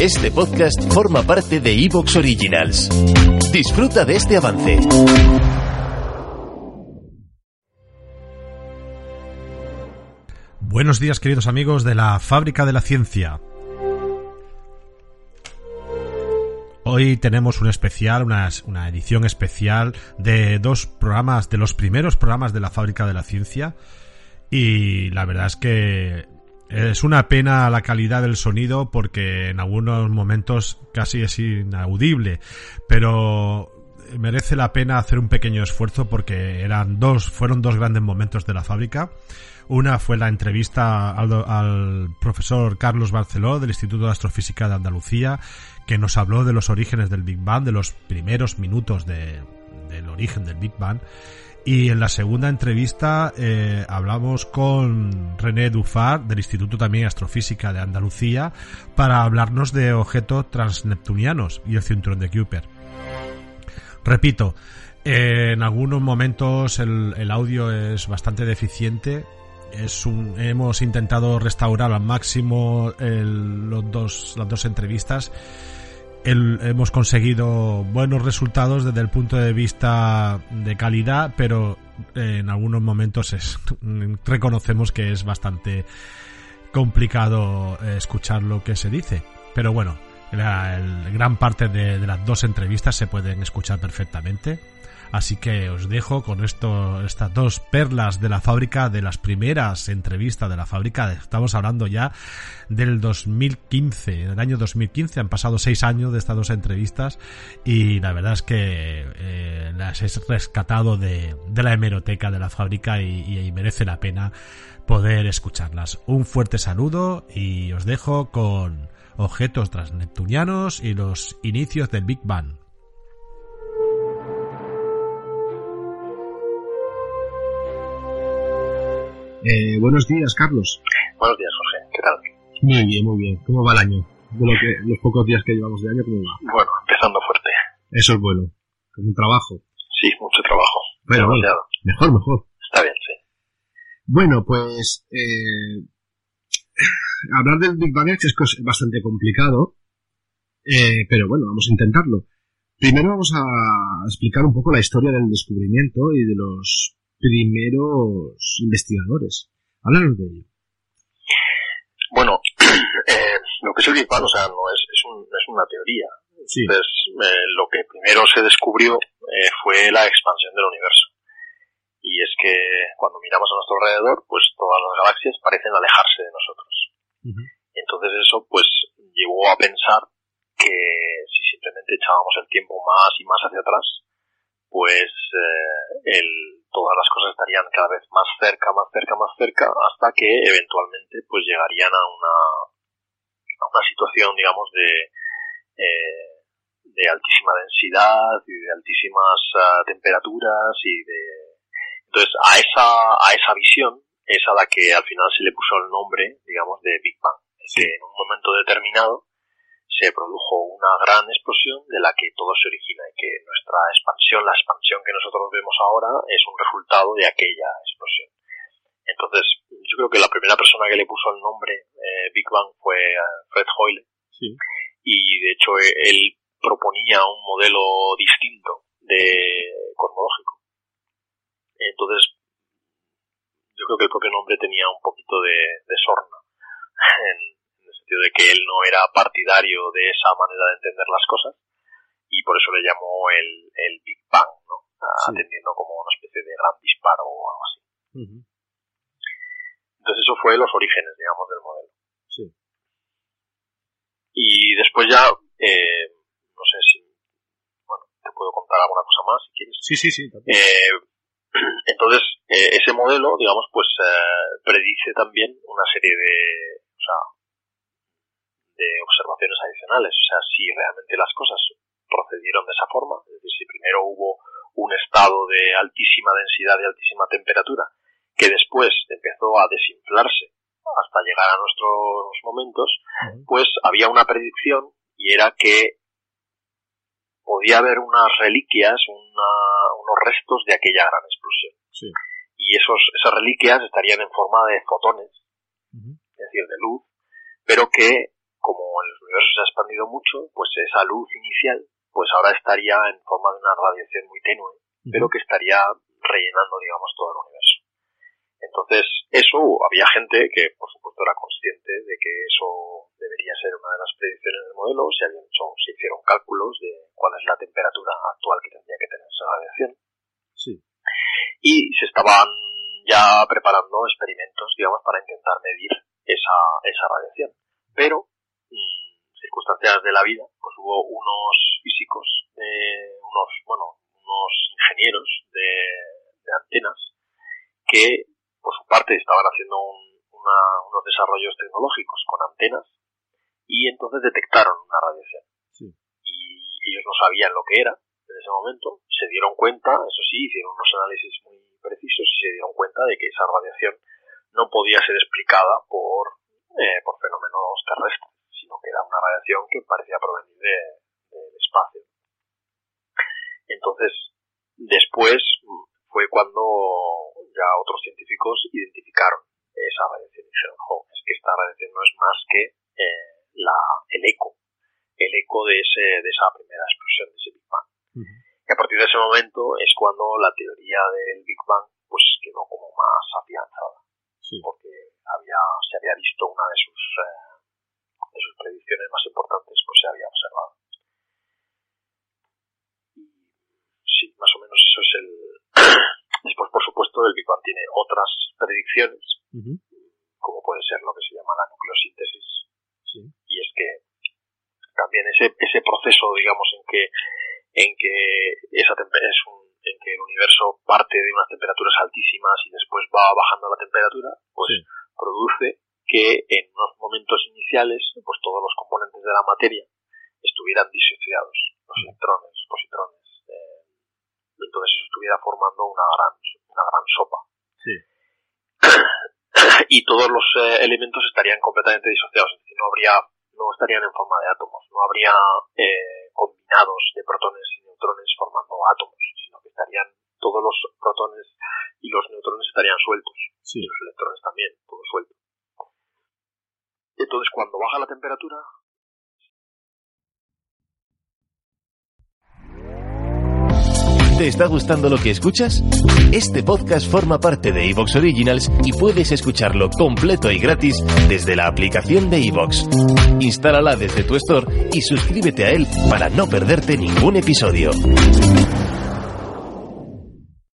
Este podcast forma parte de Evox Originals. Disfruta de este avance. Buenos días queridos amigos de la Fábrica de la Ciencia. Hoy tenemos un especial, una, una, edición especial de dos programas, de los primeros programas de la Fábrica de la Ciencia. Y la verdad es que es una pena la calidad del sonido porque en algunos momentos casi es inaudible, pero merece la pena hacer un pequeño esfuerzo porque eran dos, fueron dos grandes momentos de la fábrica. Una fue la entrevista al, al, profesor Carlos Barceló del Instituto de Astrofísica de Andalucía, que nos habló de los orígenes del Big Bang, de los primeros minutos de, del origen del Big Bang. Y en la segunda entrevista eh, hablamos con René Dufar del Instituto también Astrofísica de Andalucía para hablarnos de objetos transneptunianos y el cinturón de Kuiper. Repito, eh, en algunos momentos el, el, audio es bastante deficiente. Es un, hemos intentado restaurar al máximo el, los dos, las dos entrevistas hemos conseguido buenos resultados desde el punto de vista de calidad, pero en algunos momentos es, reconocemos que es bastante complicado escuchar lo que se dice. Pero bueno, el, gran parte de, de, las dos entrevistas se pueden escuchar perfectamente. Así que os dejo con esto, estas dos perlas de la fábrica, de las primeras entrevistas de la fábrica. Estamos hablando ya del 2015, del año 2015. Han pasado seis años de estas dos entrevistas y la verdad es que eh, las he rescatado de, de, la hemeroteca de la fábrica y, y merece la pena poder escucharlas. Un fuerte saludo y os dejo con objetos transneptunianos y los inicios del Big Bang. Eh, buenos días, Carlos. Buenos días, Jorge. ¿Qué tal? Muy bien, muy bien. ¿Cómo va el año? De lo que, los pocos días que llevamos de año, ¿cómo va? Bueno, empezando fuerte. Eso es bueno. Con un trabajo. Bueno, bueno, mejor, mejor. Está bien, sí. Bueno, pues eh, hablar del Big Bang es bastante complicado, eh, pero bueno, vamos a intentarlo. Primero vamos a explicar un poco la historia del descubrimiento y de los primeros investigadores. Háblanos de ello. Bueno, eh, lo que es el Big Bang, o sea, no es, es, un, es una teoría. Sí. Entonces, eh, lo que primero se descubrió eh, fue la expansión del universo. Y es que cuando miramos a nuestro alrededor, pues todas las galaxias parecen alejarse de nosotros. Uh -huh. Entonces eso, pues, llevó a pensar que si simplemente echábamos el tiempo más y más hacia atrás, pues eh, el, todas las cosas estarían cada vez más cerca, más cerca, más cerca, hasta que eventualmente pues llegarían a una, a una situación, digamos, de, eh, de altísima densidad y de altísimas uh, temperaturas y de... Entonces, a esa, a esa visión es a la que al final se le puso el nombre, digamos, de Big Bang. Sí. Que en un momento determinado se produjo una gran explosión de la que todo se origina y que nuestra expansión, la expansión que nosotros vemos ahora, es un resultado de aquella explosión. Entonces, yo creo que la primera persona que le puso el nombre eh, Big Bang fue Fred Hoyle. Sí. Y de hecho él proponía un modelo distinto de cosmológico. Entonces, yo creo que el propio nombre tenía un poquito de, de sorna en, en el sentido de que él no era partidario de esa manera de entender las cosas y por eso le llamó el, el Big Bang, ¿no? Sí. atendiendo como una especie de gran disparo o algo así. Uh -huh. Entonces eso fue los orígenes, digamos, del modelo. Sí. Y después ya, eh, no sé si, bueno, te puedo contar alguna cosa más si quieres. Sí, sí, sí. Eh, entonces, eh, ese modelo, digamos, pues eh, predice también una serie de, o sea, de observaciones adicionales, o sea, si realmente las cosas procedieron de esa forma, es decir, si primero hubo un estado de altísima densidad y altísima temperatura, que después empezó a desinflarse hasta llegar a nuestros momentos, pues había una predicción y era que podía haber unas reliquias, unos restos de aquella gran explosión. Y esos, esas reliquias estarían en forma de fotones, es decir, de luz, pero que, como el universo se ha expandido mucho, pues esa luz inicial, pues ahora estaría en forma de una radiación muy tenue, pero que estaría rellenando, digamos, todo el universo. Entonces, eso, había gente que, por supuesto, era consciente de que eso debería ser una de las predicciones del modelo, se, habían hecho, se hicieron cálculos de cuál es la temperatura actual que tendría que tener esa radiación. Sí. Y se estaban ya preparando experimentos, digamos, para intentar medir esa, esa radiación. Pero, mm, circunstancias de la vida, pues hubo unos físicos, unos, bueno, unos ingenieros de, de antenas que por su parte estaban haciendo unos desarrollos tecnológicos con antenas y entonces detectaron una radiación. Sabían lo que era en ese momento, se dieron cuenta, eso sí, hicieron unos análisis muy precisos y se dieron cuenta de que esa radiación no podía ser explicada por, eh, por fenómenos terrestres, sino que era una radiación que parecía provenir del espacio. Entonces, después fue cuando ya otros científicos identificaron esa radiación y dijeron, es que esta radiación no es más que eh, la, el eco, el eco de, ese, de esa primera explosión, de ese Big Bang. Y a partir de ese momento es cuando la teoría del Big Bang pues quedó como más afianzada, porque había, se había visto una de sus, eh, de sus predicciones más importantes, pues se había observado. Y sí, más o menos eso es el, Después, por supuesto, el Big Bang tiene otras predicciones, como puede ser lo que se llama la nucleosíntesis. Y es que también ese, ese proceso, digamos, en que, en que esa es un, en que el universo parte de unas temperaturas altísimas y después va bajando la temperatura, pues produce que en unos momentos iniciales, pues todos los componentes de la materia estuvieran disociados, los electrones, los positrones, entonces eso estuviera formando una gran, una gran sopa. Sí. y todos los eh, elementos estarían completamente disociados, es decir, no habría, no estarían en forma de átomos, no habría eh, combinados de protones y neutrones formando átomos, sino que estarían todos los protones y los neutrones estarían sueltos, sí. y los electrones también, todo suelto. Entonces, cuando baja la temperatura, ¿Te está gustando lo que escuchas? Este podcast forma parte de Evox Originals y puedes escucharlo completo y gratis desde la aplicación de Evox. Instálala desde tu store y suscríbete a él para no perderte ningún episodio.